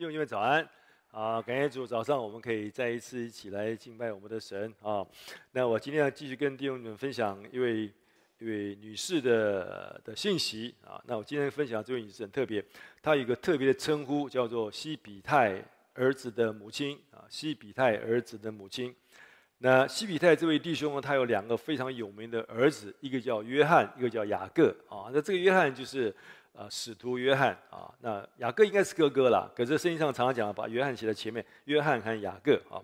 弟兄姐妹早安啊！感谢主，早上我们可以再一次一起来敬拜我们的神啊。那我今天要继续跟弟兄们分享一位一位女士的的信息啊。那我今天分享这位女士很特别，她有一个特别的称呼，叫做西比泰儿子的母亲啊。西比泰儿子的母亲。那西比泰这位弟兄呢，他有两个非常有名的儿子，一个叫约翰，一个叫雅各啊。那这个约翰就是。啊，使徒约翰啊，那雅各应该是哥哥啦。可是圣经上常常讲，把约翰写在前面，约翰和雅各啊。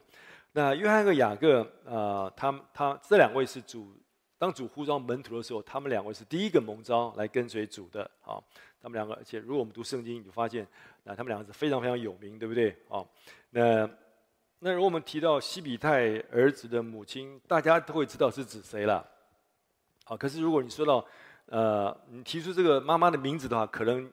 那约翰和雅各啊，他他这两位是主，当主呼召门徒的时候，他们两位是第一个蒙召来跟随主的啊。他们两个，而且如果我们读圣经，你就发现，那他们两个是非常非常有名，对不对啊？那那如果我们提到西比泰儿子的母亲，大家都会知道是指谁了。好，可是如果你说到呃，你提出这个妈妈的名字的话，可能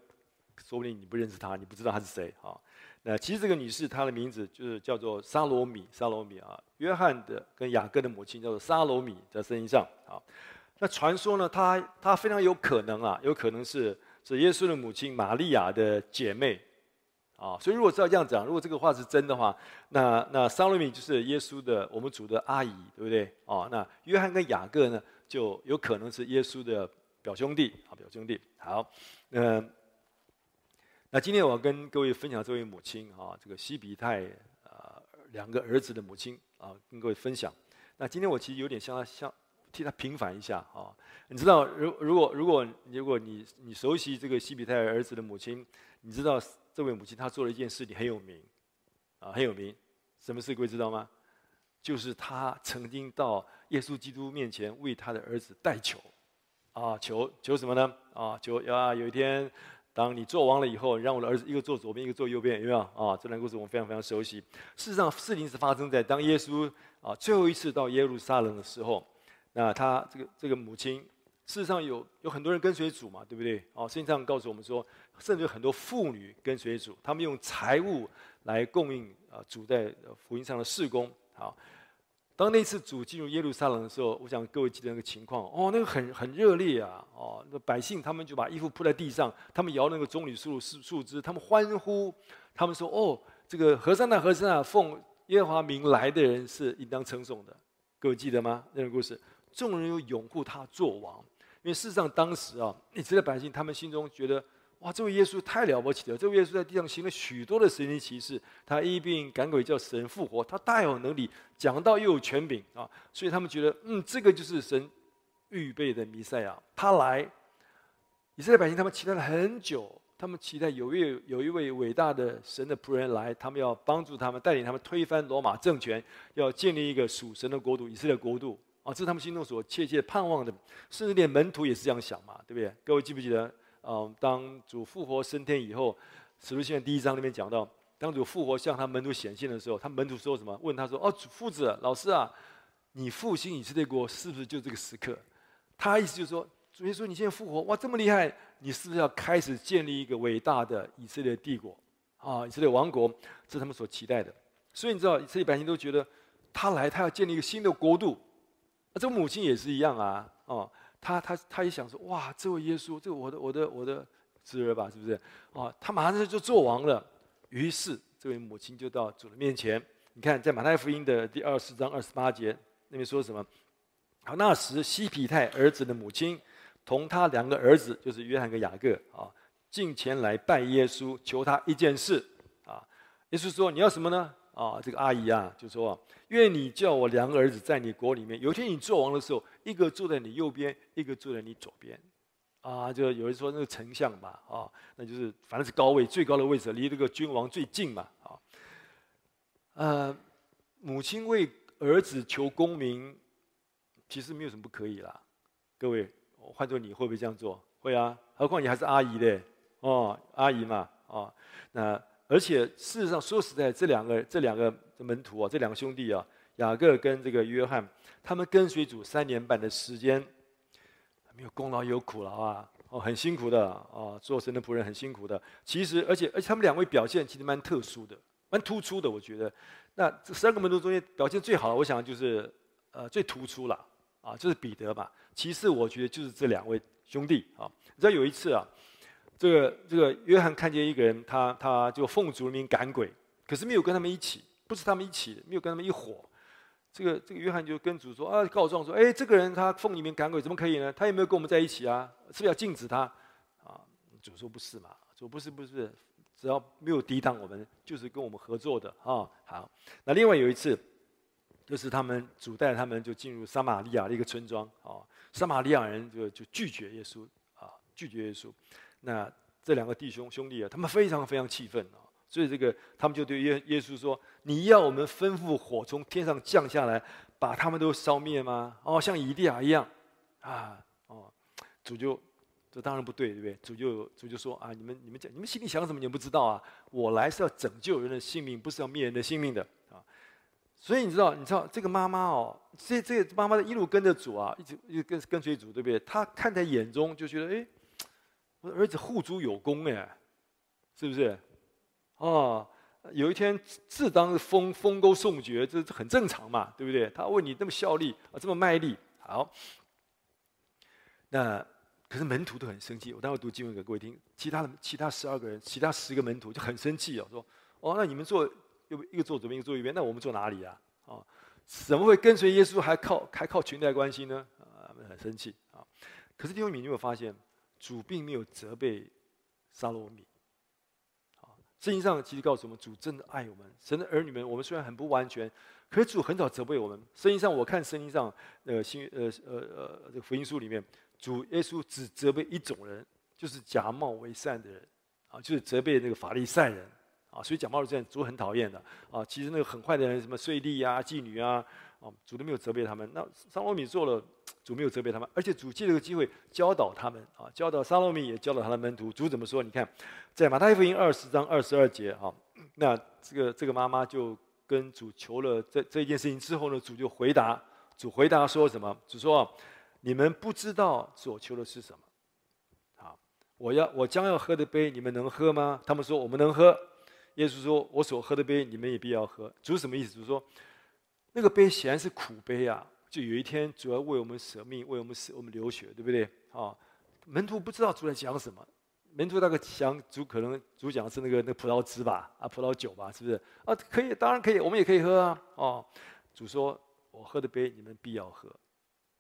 说不定你不认识她，你不知道她是谁啊？那其实这个女士她的名字就是叫做撒罗米，撒罗米啊。约翰的跟雅各的母亲叫做撒罗米，在圣经上啊。那传说呢，她她非常有可能啊，有可能是是耶稣的母亲玛利亚的姐妹啊。所以如果照这样讲，如果这个话是真的话，那那撒罗米就是耶稣的我们主的阿姨，对不对啊？那约翰跟雅各呢，就有可能是耶稣的。表兄弟啊，表兄弟，好，嗯，那今天我要跟各位分享这位母亲啊，这个西比泰啊两个儿子的母亲啊，跟各位分享。那今天我其实有点像他，像替他平反一下啊。你知道，如如果如果如果你你熟悉这个西比泰儿子的母亲，你知道这位母亲她做了一件事情很有名啊，很有名。什么事各位知道吗？就是她曾经到耶稣基督面前为她的儿子代求。啊，求求什么呢？啊，求啊，有一天，当你做王了以后，让我的儿子一个坐左边，一个坐右边，有没有？啊，这段故事我们非常非常熟悉。事实上，事情是发生在当耶稣啊最后一次到耶路撒冷的时候。那他这个这个母亲，事实上有有很多人跟随主嘛，对不对？啊，圣经上告诉我们说，甚至有很多妇女跟随主，他们用财物来供应啊主在福音上的事工。好。当那次主进入耶路撒冷的时候，我想各位记得那个情况。哦，那个很很热烈啊，哦，那百姓他们就把衣服铺在地上，他们摇那个棕榈树树树枝，他们欢呼，他们说哦，这个和散那和散那，奉耶和华名来的人是应当称颂的，各位记得吗？那个故事，众人又拥护他做王，因为事实上当时啊，以色列百姓他们心中觉得。哇，这位耶稣太了不起了！这位耶稣在地上行了许多的神迹奇事，他医病赶鬼叫死人复活，他大有能力，讲道又有权柄啊！所以他们觉得，嗯，这个就是神预备的弥赛亚，他来。以色列百姓他们期待了很久，他们期待有一位有一位伟大的神的仆人来，他们要帮助他们，带领他们推翻罗马政权，要建立一个属神的国度——以色列国度啊！这是他们心中所切切盼望的，甚至连门徒也是这样想嘛，对不对？各位记不记得？嗯，当主复活升天以后，《使徒行传》第一章里面讲到，当主复活向他门徒显现的时候，他门徒说什么？问他说：“哦，夫子，老师啊，你复兴以色列国是不是就这个时刻？”他意思就是说，主耶稣你现在复活，哇，这么厉害，你是不是要开始建立一个伟大的以色列帝国啊？以色列王国，这是他们所期待的。所以你知道，以色列百姓都觉得他来，他要建立一个新的国度。那这个母亲也是一样啊，哦。他他他一想说，哇，这位耶稣，这个我的我的我的侄儿吧，是不是？哦，他马上就做王了。于是这位母亲就到主的面前。你看，在马太福音的第二十章二十八节那边说什么？好，那时西皮泰儿子的母亲同他两个儿子，就是约翰跟雅各啊，进前来拜耶稣，求他一件事啊。耶稣说：“你要什么呢？”啊，这个阿姨啊，就说：“愿你叫我两个儿子在你国里面，有一天你做王的时候。”一个坐在你右边，一个坐在你左边，啊，就有人说那个丞相吧，啊，那就是反正是高位最高的位置，离这个君王最近嘛，啊，呃，母亲为儿子求功名，其实没有什么不可以啦。各位，换做你会不会这样做？会啊，何况你还是阿姨嘞，哦，阿姨嘛，哦，那而且事实上说实在，这两个这两个门徒啊，这两个兄弟啊，雅各跟这个约翰。他们跟随主三年半的时间，没有功劳也有苦劳啊！哦，很辛苦的啊，做神的仆人很辛苦的。其实，而且而且他们两位表现其实蛮特殊的，蛮突出的。我觉得，那这三个门徒中间表现最好的，我想就是呃最突出了啊，就是彼得吧。其次，我觉得就是这两位兄弟啊。你知道有一次啊，这个这个约翰看见一个人，他他就奉主名赶鬼，可是没有跟他们一起，不是他们一起，没有跟他们一伙。这个这个约翰就跟主说啊，告状说，哎，这个人他奉你名赶鬼，怎么可以呢？他有没有跟我们在一起啊？是不是要禁止他？啊，主说不是嘛，主不是不是，只要没有抵挡我们，就是跟我们合作的啊。好，那另外有一次，就是他们主带他们就进入撒玛利亚的一个村庄啊，撒玛利亚人就就拒绝耶稣啊，拒绝耶稣。那这两个弟兄兄弟啊，他们非常非常气愤啊。所以这个，他们就对耶耶稣说：“你要我们吩咐火从天上降下来，把他们都烧灭吗？哦，像以利亚一样，啊，哦，主就这当然不对，对不对？主就主就说啊，你们你们讲，你们心里想什么？你们不知道啊？我来是要拯救人的性命，不是要灭人的性命的啊。所以你知道，你知道这个妈妈哦，这这个妈妈一路跟着主啊，一直一直跟跟随主，对不对？她看在眼中就觉得，哎，我儿子护主有功哎，是不是？”哦，有一天自当是丰丰功颂爵，这很正常嘛，对不对？他为你这么效力啊，这么卖力，好。那可是门徒都很生气，我待会读经文给各位听。其他的其他十二个人，其他十个门徒就很生气哦，说：哦，那你们坐又一个坐左边，一个坐右边，那我们坐哪里啊？哦，怎么会跟随耶稣还靠还靠裙带关系呢？啊，很生气啊。可是弟兄们，你有没有发现，主并没有责备撒罗米。圣经上其实告诉我们，主真的爱我们。神的儿女们，我们虽然很不完全，可是主很少责备我们。圣经上我看圣经上，呃新呃呃呃这个福音书里面，主耶稣只责备一种人，就是假冒为善的人，啊，就是责备那个法利赛人，啊，所以假冒为善主很讨厌的，啊，其实那个很坏的人，什么税吏啊、妓女啊，啊，主都没有责备他们。那撒罗米做了。主没有责备他们，而且主借这个机会教导他们啊，教导撒罗米，也教导他的门徒。主怎么说？你看，在马太福音二十章二十二节啊，那这个这个妈妈就跟主求了这这件事情之后呢，主就回答，主回答说什么？主说：“你们不知道所求的是什么。”啊，我要我将要喝的杯，你们能喝吗？他们说：“我们能喝。”耶稣说：“我所喝的杯，你们也必要喝。”主什么意思？主说：“那个杯显然是苦杯啊。”就有一天，主要为我们舍命，为我们舍我们流血，对不对？啊，门徒不知道主在讲什么，门徒那个讲主可能主讲是那个那葡萄汁吧，啊，葡萄酒吧，是不是？啊，可以，当然可以，我们也可以喝啊。哦，主说，我喝的杯，你们必要喝。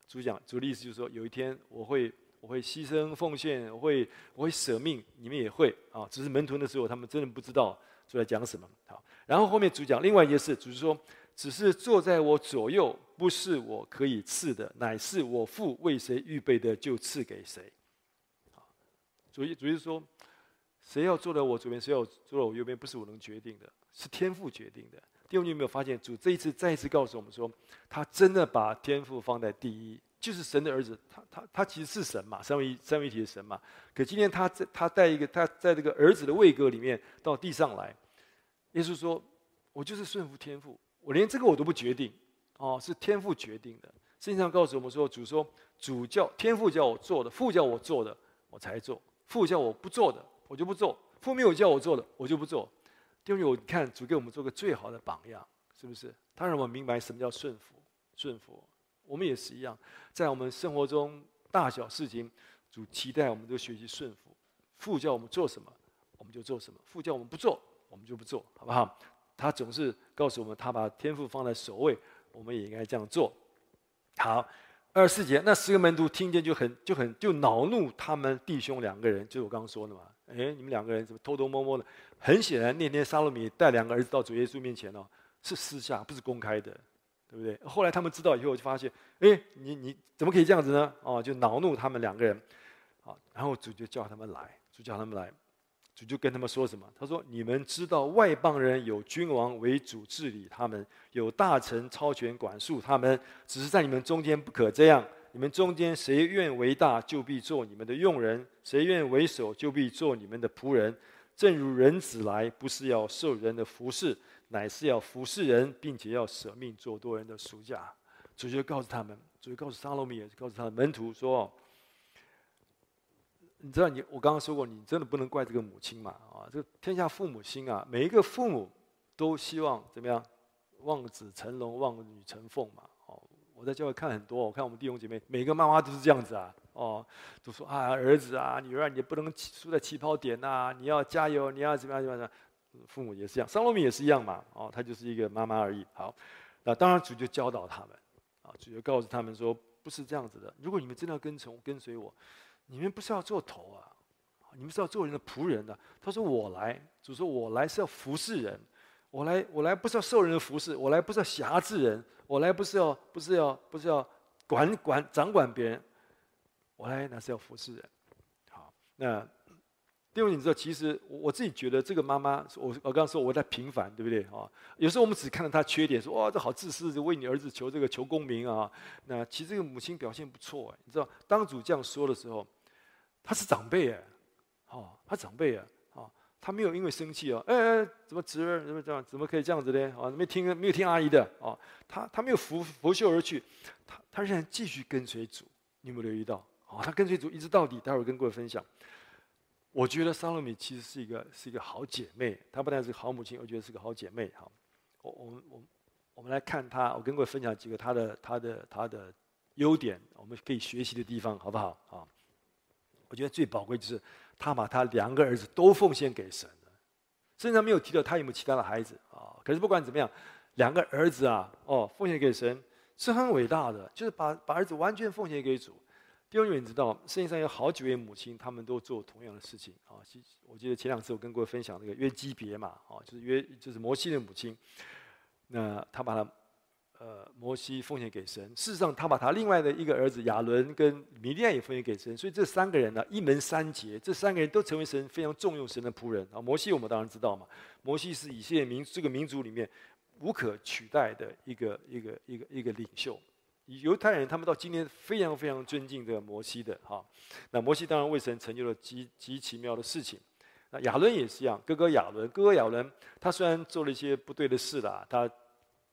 主讲主的意思就是说，有一天我会我会牺牲奉献，我会我会舍命，你们也会啊。只是门徒的时候，他们真的不知道主在讲什么。好，然后后面主讲另外一件事，主说。只是坐在我左右，不是我可以赐的，乃是我父为谁预备的，就赐给谁。主意主意说，谁要坐在我左边，谁要坐在我右边，不是我能决定的，是天父决定的。弟兄，你有没有发现，主这一次再一次告诉我们说，他真的把天父放在第一，就是神的儿子，他他他其实是神嘛，三位一三位一体的神嘛。可今天他在他带一个他在这个儿子的位格里面到地上来，耶稣说，我就是顺服天父。我连这个我都不决定，哦，是天父决定的。圣经上告诉我们说，主说，主叫天父叫我做的，父叫我做的，我才做；父叫我不做的，我就不做；父没有叫我做的，我就不做。因为我看主给我们做个最好的榜样，是不是？他让我们明白什么叫顺服。顺服，我们也是一样，在我们生活中大小事情，主期待我们都学习顺服。父叫我们做什么，我们就做什么；父叫我们不做，我们就不做，好不好？他总是告诉我们，他把天赋放在首位，我们也应该这样做。好，二十四节，那十个门徒听见就很就很就恼怒他们弟兄两个人，就是我刚刚说的嘛。哎，你们两个人怎么偷偷摸摸的？很显然，那天撒罗米带两个儿子到主耶稣面前哦，是私下，不是公开的，对不对？后来他们知道以后，就发现，哎，你你怎么可以这样子呢？哦，就恼怒他们两个人。好，然后主就叫他们来，主叫他们来。主就跟他们说什么？他说：“你们知道外邦人有君王为主治理他们，有大臣超权管束他们。只是在你们中间不可这样。你们中间谁愿为大，就必做你们的用人；谁愿为首，就必做你们的仆人。正如人子来，不是要受人的服侍，乃是要服侍人，并且要舍命做多人的赎价。”主就告诉他们，主就告诉撒罗米，也是告诉他的门徒说。你知道你，我刚刚说过，你真的不能怪这个母亲嘛？啊，这个天下父母心啊，每一个父母都希望怎么样？望子成龙，望女成凤嘛。哦，我在教会看很多，我看我们弟兄姐妹，每个妈妈都是这样子啊。哦，都说啊，儿子啊，女儿，你不能输在起跑点呐，你要加油，你要怎么样怎么样？父母也是一样，撒罗米也是一样嘛，哦，她就是一个妈妈而已。好，那当然主就教导他们，啊，主就告诉他们说，不是这样子的。如果你们真的要跟从跟随我，你们不是要做头啊，你们是要做人的仆人的。他说我来，主说我来是要服侍人，我来我来不是要受人的服侍，我来不是要辖制人，我来不是要不是要不是要管管掌管别人，我来那是要服侍人。好，那。因为你知道，其实我自己觉得这个妈妈，我我刚刚说我在平凡，对不对啊？有时候我们只看到她缺点，说哇，这好自私，就为你儿子求这个求功名啊。那其实这个母亲表现不错，你知道，当主这样说的时候，她是长辈哎，哦，她长辈啊，哦，她没有因为生气哦，哎哎，怎么侄儿怎么这样，怎么可以这样子呢？啊，没听没有听阿姨的哦，她她没有拂拂袖而去，她她仍然继续跟随主，你有没有留意到？哦，她跟随主一直到底，待会儿跟各位分享。我觉得撒罗米其实是一个是一个好姐妹，她不但是个好母亲，我觉得是个好姐妹。好，我我我我们来看她，我跟各位分享几个她的她的她的优点，我们可以学习的地方，好不好？啊，我觉得最宝贵就是她把她两个儿子都奉献给神了，甚至没有提到她有没有其他的孩子啊。可是不管怎么样，两个儿子啊，哦，奉献给神是很伟大的，就是把把儿子完全奉献给主。弟兄们，知道圣经上有好几位母亲，他们都做同样的事情啊。我记得前两次我跟各位分享那个约基别嘛，啊，就是约就是摩西的母亲。那他把他呃摩西奉献给神，事实上他把他另外的一个儿子亚伦跟米利亚也奉献给神，所以这三个人呢，一门三杰，这三个人都成为神非常重用神的仆人啊。摩西我们当然知道嘛，摩西是以色列民这个民族里面无可取代的一个一个一个一个领袖。犹太人他们到今天非常非常尊敬这个摩西的哈，那摩西当然为神成就了极极奇妙的事情。那亚伦也是一样，哥哥亚伦，哥哥亚伦，他虽然做了一些不对的事啦，他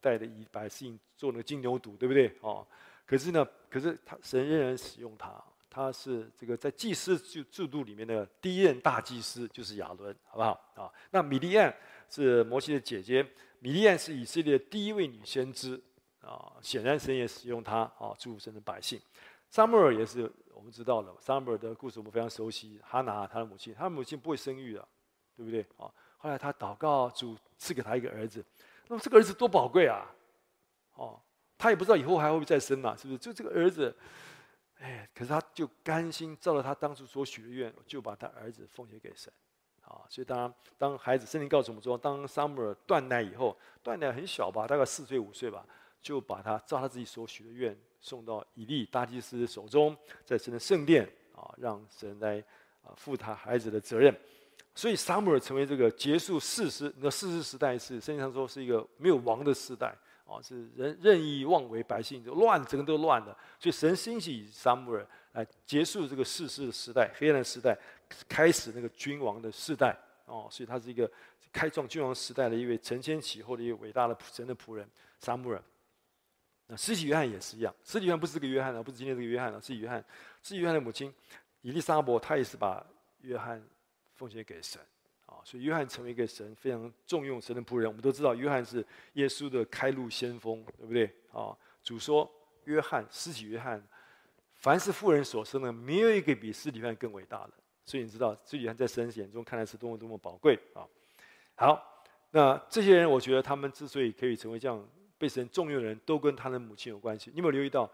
带着一百姓做那个金牛犊，对不对？哦，可是呢，可是他神仍然使用他，他是这个在祭司制制度里面的第一任大祭司，就是亚伦，好不好？啊，那米利暗是摩西的姐姐，米利暗是以色列第一位女先知。啊，显然神也使用他啊，祝福神的百姓。撒母耳也是我们知道的，撒母耳的故事我们非常熟悉。哈拿他的母亲，他的母亲不会生育的，对不对？啊，后来他祷告主赐给他一个儿子，那么这个儿子多宝贵啊！哦，他也不知道以后还会不会再生嘛，是不是？就这个儿子，哎，可是他就甘心照着他当初所许的愿，就把他儿子奉献给神。啊，所以当然，当孩子圣经告诉我们说，当撒母耳断奶以后，断奶很小吧，大概四岁五岁吧。就把他照他自己所许的愿送到以利大祭司手中，在神的圣殿啊，让神来啊负他孩子的责任。所以撒母耳成为这个结束士师，那士师时代是圣经上说是一个没有王的时代啊，是人任意妄为，百姓就乱，整个都乱了。所以神兴起撒母耳来结束这个士师的时代，黑暗的时代，开始那个君王的时代哦。所以他是一个开创君王时代的一位承先启后的一位伟大的神的仆人撒母耳。那施洗约翰也是一样，施洗约翰不是这个约翰啊，不是今天这个约翰啊，是约翰，是约翰的母亲伊丽莎伯，她也是把约翰奉献给神啊，所以约翰成为一个神非常重用神的仆人。我们都知道，约翰是耶稣的开路先锋，对不对啊？主说，约翰，施洗约翰，凡是妇人所生的，没有一个比施洗约翰更伟大的。所以你知道，施洗约翰在神眼中看来是多么多么宝贵啊。好，那这些人，我觉得他们之所以可以成为这样。被神重用的人都跟他的母亲有关系。你有没有留意到，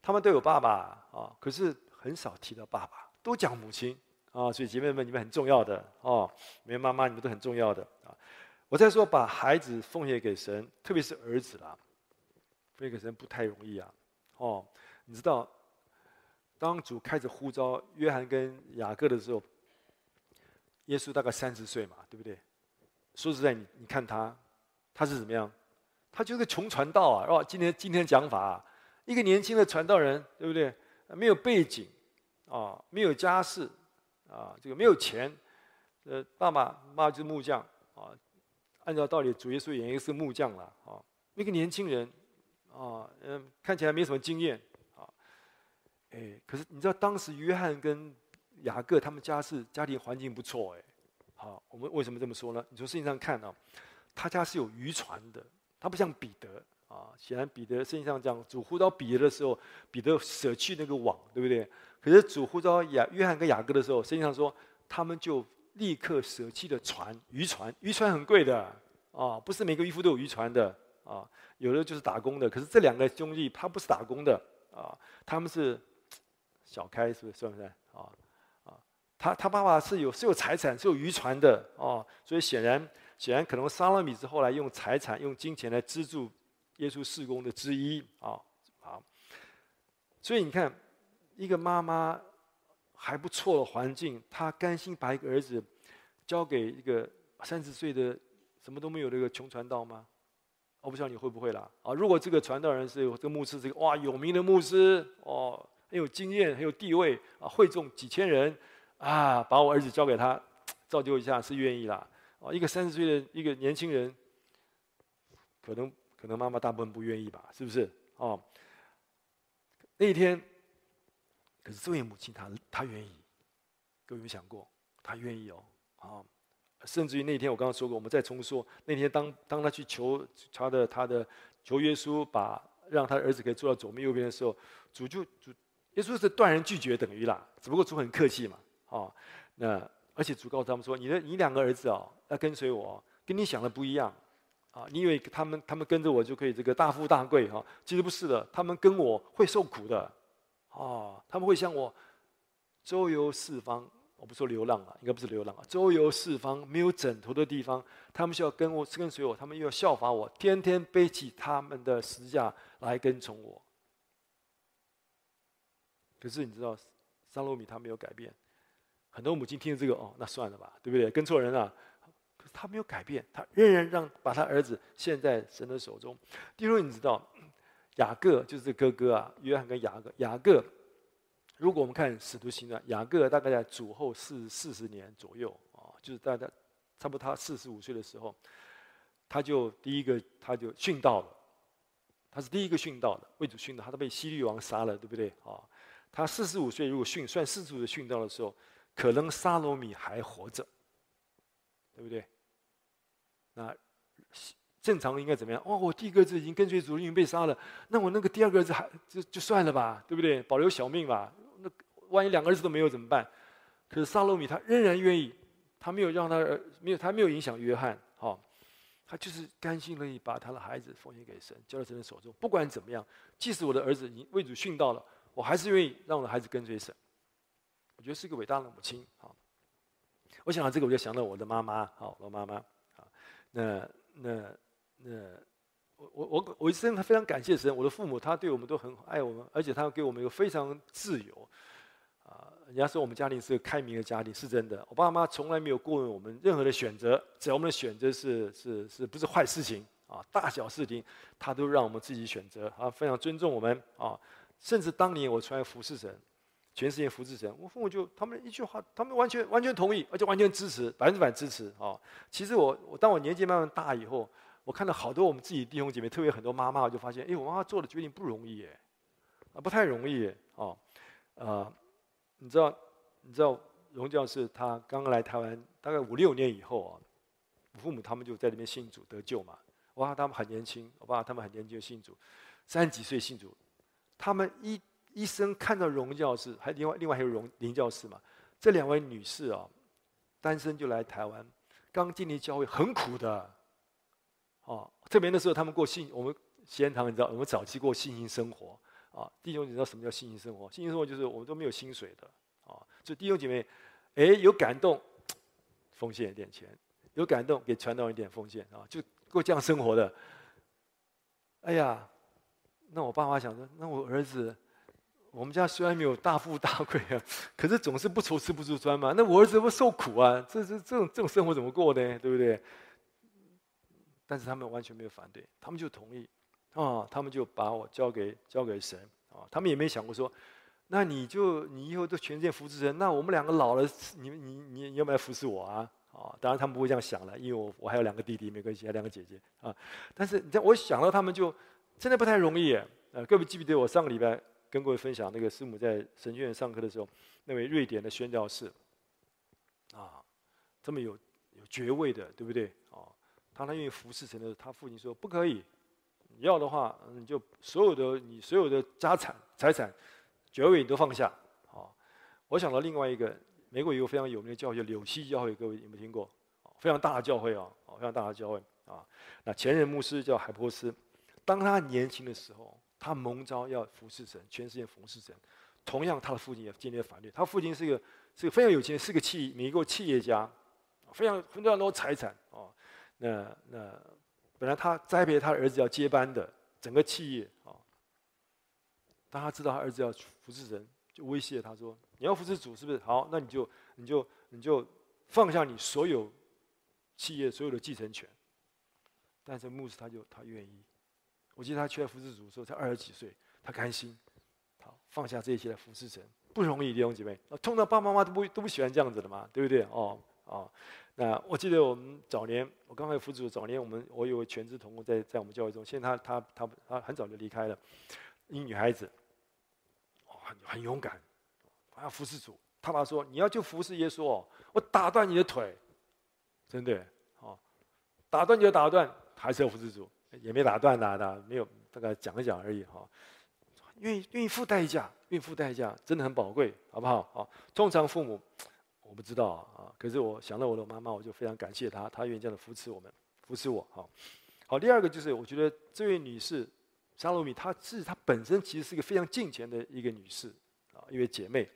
他们都有爸爸啊，可是很少提到爸爸，都讲母亲啊。所以姐妹们，你们很重要的哦，没有妈妈，你们都很重要的啊。我在说把孩子奉献给神，特别是儿子啦，奉献给神不太容易啊。哦，你知道，当主开始呼召约翰跟雅各的时候，耶稣大概三十岁嘛，对不对？说实在，你你看他，他是怎么样？他就是个穷传道啊，是吧？今天今天讲法啊，一个年轻的传道人，对不对？没有背景，啊，没有家世，啊，这个没有钱，呃，爸爸妈妈就是木匠，啊，按照道理，主耶稣也应该是木匠了，啊，一个年轻人，啊，嗯，看起来没什么经验，啊，哎，可是你知道当时约翰跟雅各他们家是家庭环境不错，哎，好，我们为什么这么说呢？你从圣经上看啊，他家是有渔船的。他不像彼得啊。显然彼得圣经上讲，主呼召彼得的时候，彼得舍弃那个网，对不对？可是主呼召雅约翰跟雅各的时候，圣经上说他们就立刻舍弃了船，渔船，渔船很贵的啊，不是每个渔夫都有渔船的啊，有的就是打工的。可是这两个兄弟他不是打工的啊，他们是小开，是不是？算不算啊？啊，他他爸爸是有是有财产，是有渔船的哦，所以显然显然可能撒罗米是后来用财产用金钱来资助耶稣事工的之一啊，好，所以你看。一个妈妈还不错的环境，她甘心把一个儿子交给一个三十岁的什么都没有的一个穷传道吗？我不知道你会不会啦。啊，如果这个传道人是有这个牧师，这个哇有名的牧师哦，很有经验，很有地位啊，会众几千人啊，把我儿子交给他，造就一下是愿意啦。哦，一个三十岁的一个年轻人，可能可能妈妈大部分不愿意吧，是不是？哦，那一天。可是这位母亲，她她愿意，各位有没有想过，她愿意哦，啊，甚至于那天我刚刚说过，我们再重说，那天当当他去求他的他的求耶稣把让他儿子可以坐到左边右边的时候，主就主耶稣是断然拒绝等于啦，只不过主很客气嘛，啊，那而且主告他们说，你的你两个儿子哦，要跟随我，跟你想的不一样，啊，你以为他们他们跟着我就可以这个大富大贵哈，其实不是的，他们跟我会受苦的。啊，他们会像我周游四方，我不说流浪啊，应该不是流浪啊，周游四方没有枕头的地方，他们需要跟我跟随我，他们又要效法我，天天背起他们的十字架来跟从我。可是你知道，撒罗米他没有改变，很多母亲听了这个哦，那算了吧，对不对？跟错人了。可是他没有改变，他仍然让把他儿子献在神的手中。第二，你知道。雅各就是哥哥啊，约翰跟雅各。雅各，如果我们看《使徒行传》，雅各大概在主后四四十年左右啊，就是大概差不多他四十五岁的时候，他就第一个他就殉道了。他是第一个殉道的，为主殉道，他都被希律王杀了，对不对啊？他四十五岁如果殉算四十五岁殉道的时候，可能撒罗米还活着，对不对？那。正常应该怎么样？哦，我第一个儿子已经跟随主，已经被杀了，那我那个第二个儿子还就就算了吧，对不对？保留小命吧。那万一两个儿子都没有怎么办？可是撒罗米他仍然愿意，他没有让他儿没有他没有影响约翰，哈、哦，他就是甘心乐意把他的孩子奉献给神，交在神的手中。不管怎么样，即使我的儿子已经为主殉道了，我还是愿意让我的孩子跟随神。我觉得是一个伟大的母亲，哈、哦。我想到这个，我就想到我的妈妈，好，我妈妈，啊，那那。那我我我我一生非常感谢神，我的父母他对我们都很爱我们，而且他给我们一个非常自由。啊，人家说我们家庭是个开明的家庭，是真的。我爸妈从来没有过问我们任何的选择，只要我们的选择是是是不是坏事情啊，大小事情他都让我们自己选择啊，非常尊重我们啊。甚至当年我出来服侍神，全世界服侍神，我父母就他们一句话，他们完全完全同意，而且完全支持，百分之百支持啊。其实我我当我年纪慢慢大以后。我看到好多我们自己弟兄姐妹，特别很多妈妈，我就发现，哎，我妈妈做的决定不容易，哎，啊，不太容易，哦，呃，你知道，你知道，荣教士他刚刚来台湾，大概五六年以后啊，我父母他们就在那边信主得救嘛，哇，他们很年轻，我爸他们很年轻信主，三十几岁信主，他们一一生看到荣教士，还另外另外还有荣林教士嘛，这两位女士啊，单身就来台湾，刚进入教会很苦的。哦，特别那时候他们过信，我们锡安堂你知道，我们早期过信心生活啊。弟兄，你知道什么叫信心生活？信心生活就是我们都没有薪水的啊。就弟兄姐妹，哎，有感动，奉献一点钱；有感动，给传道一点奉献啊，就过这样生活的。哎呀，那我爸妈想说，那我儿子，我们家虽然没有大富大贵啊，可是总是不愁吃不住穿嘛。那我儿子会受苦啊，这这这种这种生活怎么过呢？对不对？但是他们完全没有反对，他们就同意，啊，他们就把我交给交给神，啊，他们也没想过说，那你就你以后都全世界服侍神，那我们两个老了，你你你你要不要服侍我啊？啊，当然他们不会这样想了，因为我我还有两个弟弟，没关系，还有两个姐姐啊。但是你知道，我想到他们就真的不太容易，呃，各位记不记得我上个礼拜跟各位分享那个师母在神学院上课的时候，那位瑞典的宣教士，啊，这么有有爵位的，对不对？当他愿意服侍神的时候，他父亲说：“不可以，你要的话，你就所有的你所有的家产财产，爵位你都放下。啊，我想到另外一个，美国一个非常有名的教会，柳溪教会，各位有没有听过？非常大的教会啊，非常大的教会啊。那前任牧师叫海波斯，当他年轻的时候，他蒙召要服侍神，全世界服侍神。同样，他的父亲也建立了反对。他父亲是一个是个非常有钱，是个企美国企业家，非常非常多财产哦。那那本来他栽培他儿子要接班的整个企业啊，当他知道他儿子要服侍神，就威胁他说：“你要服侍主，是不是？好，那你就你就你就放下你所有企业所有的继承权。”但是牧师他就他愿意。我记得他去服侍主的时候才二十几岁，他甘心。好放下这些来服侍神不容易，弟兄姐妹。通常爸爸妈妈都不都不喜欢这样子的嘛，对不对？哦哦，那我记得我们早年，我刚开始服主早年，我们我有全职同工在在我们教会中，现在他他他他很早就离开了，一女孩子，很很勇敢，还要服侍主。他爸说：“你要就服侍耶稣哦，我打断你的腿，真的哦，打断就打断，还是要服侍主，也没打断他，的没有，大概讲一讲而已哈。”愿意愿意付代价，愿意付代价，真的很宝贵，好不好？好，通常父母我不知道啊，可是我想到我的妈妈，我就非常感谢她，她愿意这样的扶持我们，扶持我。好，好，第二个就是我觉得这位女士沙罗米，她是她本身其实是一个非常敬虔的一个女士啊，一位姐妹。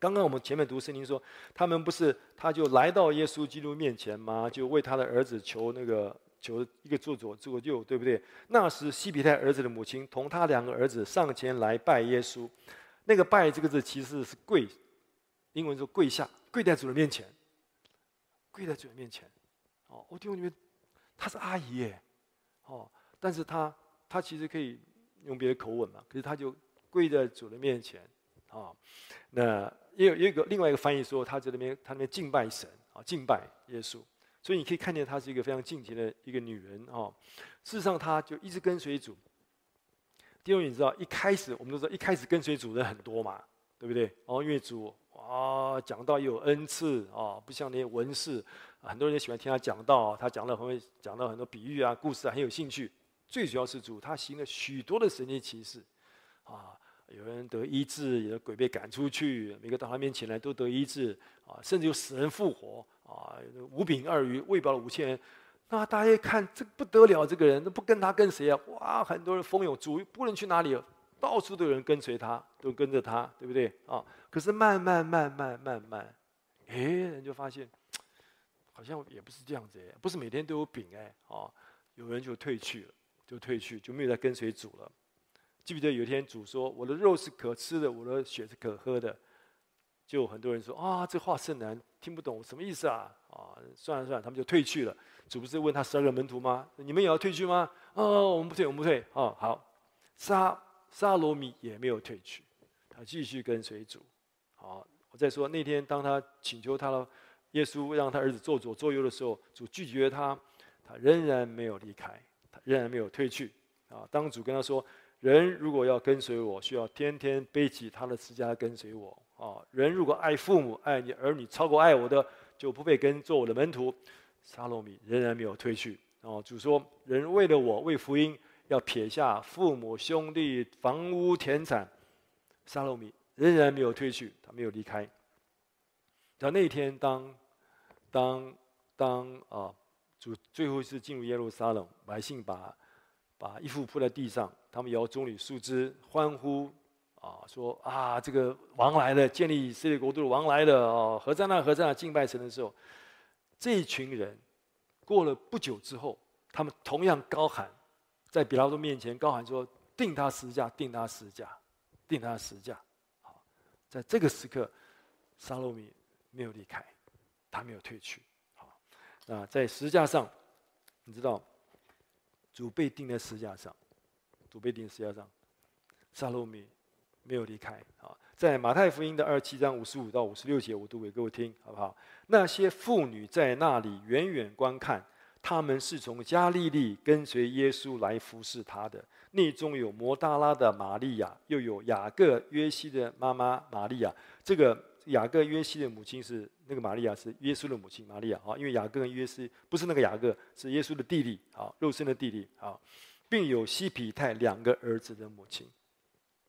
刚刚我们前面读圣经说，他们不是她就来到耶稣基督面前吗？就为她的儿子求那个。求一个做左，做右，对不对？那时西庇太儿子的母亲同他两个儿子上前来拜耶稣。那个“拜”这个字其实是跪，英文说跪下，跪在主人面前，跪在主人面前。哦，我听你们，她是阿姨耶，哦，但是她她其实可以用别的口吻嘛，可是她就跪在主人面前，啊、那也有一个另外一个翻译说，她在那边她那边敬拜神啊，敬拜耶稣。所以你可以看见她是一个非常敬虔的一个女人哦。事实上，她就一直跟随主。弟兄，你知道一开始我们都知道，一开始跟随主人很多嘛，对不对？哦，因为主啊讲道有恩赐啊，不像那些文士，很多人喜欢听他讲道。他讲的很会讲到很多比喻啊、故事啊，很有兴趣。最主要是主他行了许多的神迹奇事啊，有人得医治，有的鬼被赶出去，每个到他面前来都得医治啊，甚至有死人复活。啊，五饼二鱼喂饱了五千人，那大家一看，这不得了，这个人那不跟他跟谁啊？哇，很多人蜂拥，主不论去哪里，到处都有人跟随他，都跟着他，对不对？啊，可是慢慢慢慢慢慢，哎，人就发现，好像也不是这样子，不是每天都有饼哎，啊，有人就退去了，就退去，就没有再跟随主了。记不记得有一天主说：“我的肉是可吃的，我的血是可喝的。”就很多人说啊，这话甚难，听不懂什么意思啊？啊，算了算了，他们就退去了。主不是问他十二个门徒吗？你们也要退去吗？哦，我们不退，我们不退。哦，好，沙沙罗米也没有退去，他继续跟随主。好，我再说那天，当他请求他的耶稣让他儿子做左做右的时候，主拒绝他，他仍然没有离开，他仍然没有退去。啊，当主跟他说，人如果要跟随我，需要天天背起他的十字架跟随我。啊，人如果爱父母、爱你儿女超过爱我的，就不配跟做我的门徒。沙罗米仍然没有退去。哦，主说：人为了我、为福音，要撇下父母、兄弟、房屋、田产。沙罗米仍然没有退去，他没有离开。到那一天，当当当啊，主最后一次进入耶路撒冷，百姓把把衣服铺在地上，他们摇棕榈树枝，欢呼。啊，说啊，这个王来了，建立以色列国度的王来了哦，何在那？何在那？敬拜神的时候，这一群人过了不久之后，他们同样高喊，在比拉多面前高喊说：“钉他十架，钉他十架，钉他十架。”好，在这个时刻，沙罗米没有离开，他没有退去。好，那在十架上，你知道，主被钉在十架上，主被钉在十架上，沙罗米。没有离开啊，在马太福音的二十七章五十五到五十六节，我读给各位听，好不好？那些妇女在那里远远观看，他们是从加利利跟随耶稣来服侍他的，内中有摩大拉的玛利亚，又有雅各约西的妈妈玛利亚。这个雅各约西的母亲是那个玛利亚，是耶稣的母亲玛利亚啊。因为雅各跟约西不是那个雅各，是耶稣的弟弟啊，肉身的弟弟啊。并有西皮泰两个儿子的母亲。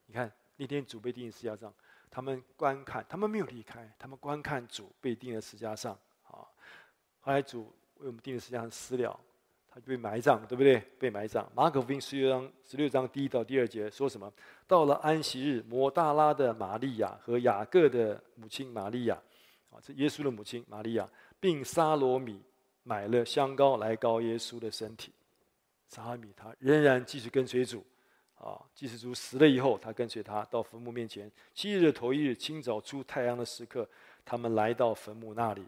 你看那天主被钉在十字架上，他们观看，他们没有离开，他们观看主被钉在十字架上。啊，后来主为我们钉在十字架上死了，他就被埋葬，对不对？被埋葬。马可福音十六章十六章第一到第二节说什么？到了安息日，摩大拉的玛利亚和雅各的母亲玛利亚，啊，这耶稣的母亲玛利亚，并撒罗米买了香膏来膏耶稣的身体。撒罗米他仍然继续跟随主。啊，祭司主死了以后，他跟随他到坟墓面前。七日的头一日，清早出太阳的时刻，他们来到坟墓那里。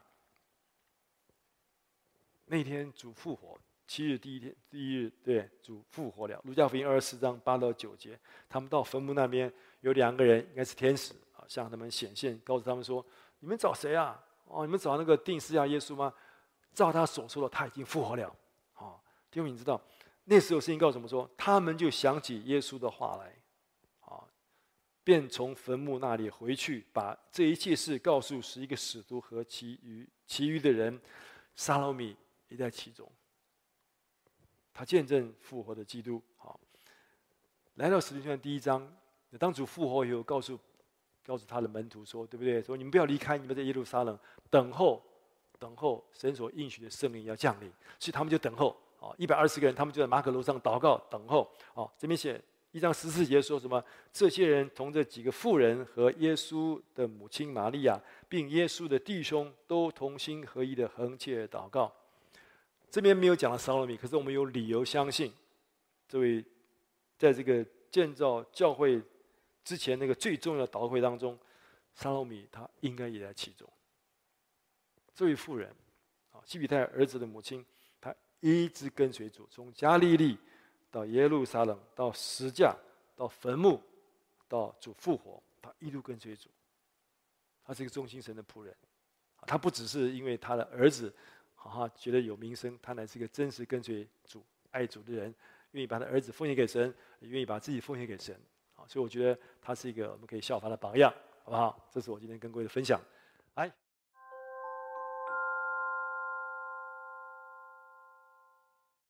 那天主复活，七日第一天第一日，对，主复活了。路加福音二十四章八到九节，他们到坟墓那边，有两个人，应该是天使啊，向他们显现，告诉他们说：“你们找谁啊？哦，你们找那个定十字架耶稣吗？照他所说的，他已经复活了。”啊，因为你知道。那时候圣经告诉我们说，他们就想起耶稣的话来，啊，便从坟墓那里回去，把这一切事告诉十一个使徒和其余其余的人。撒罗米也在其中，他见证复活的基督。好，来到使徒行传第一章，当主复活以后，告诉告诉他的门徒说，对不对？说你们不要离开，你们在耶路撒冷等候，等候神所应许的圣灵要降临，所以他们就等候。哦，一百二十个人，他们就在马可楼上祷告等候。哦，这边写一章十四节说什么？这些人同这几个妇人和耶稣的母亲玛利亚，并耶稣的弟兄，都同心合意的恒切祷告。这边没有讲到撒罗米，可是我们有理由相信，这位在这个建造教会之前那个最重要的祷会当中，撒罗米他应该也在其中。这位妇人，啊，西庇太儿子的母亲。一直跟随主，从加利利到耶路撒冷，到十架，到坟墓，到主复活，他一路跟随主。他是一个忠心神的仆人，他不只是因为他的儿子，哈哈觉得有名声，他乃是一个真实跟随主、爱主的人，愿意把他儿子奉献给神，也愿意把自己奉献给神。啊，所以我觉得他是一个我们可以效法的榜样，好不好？这是我今天跟各位的分享，来。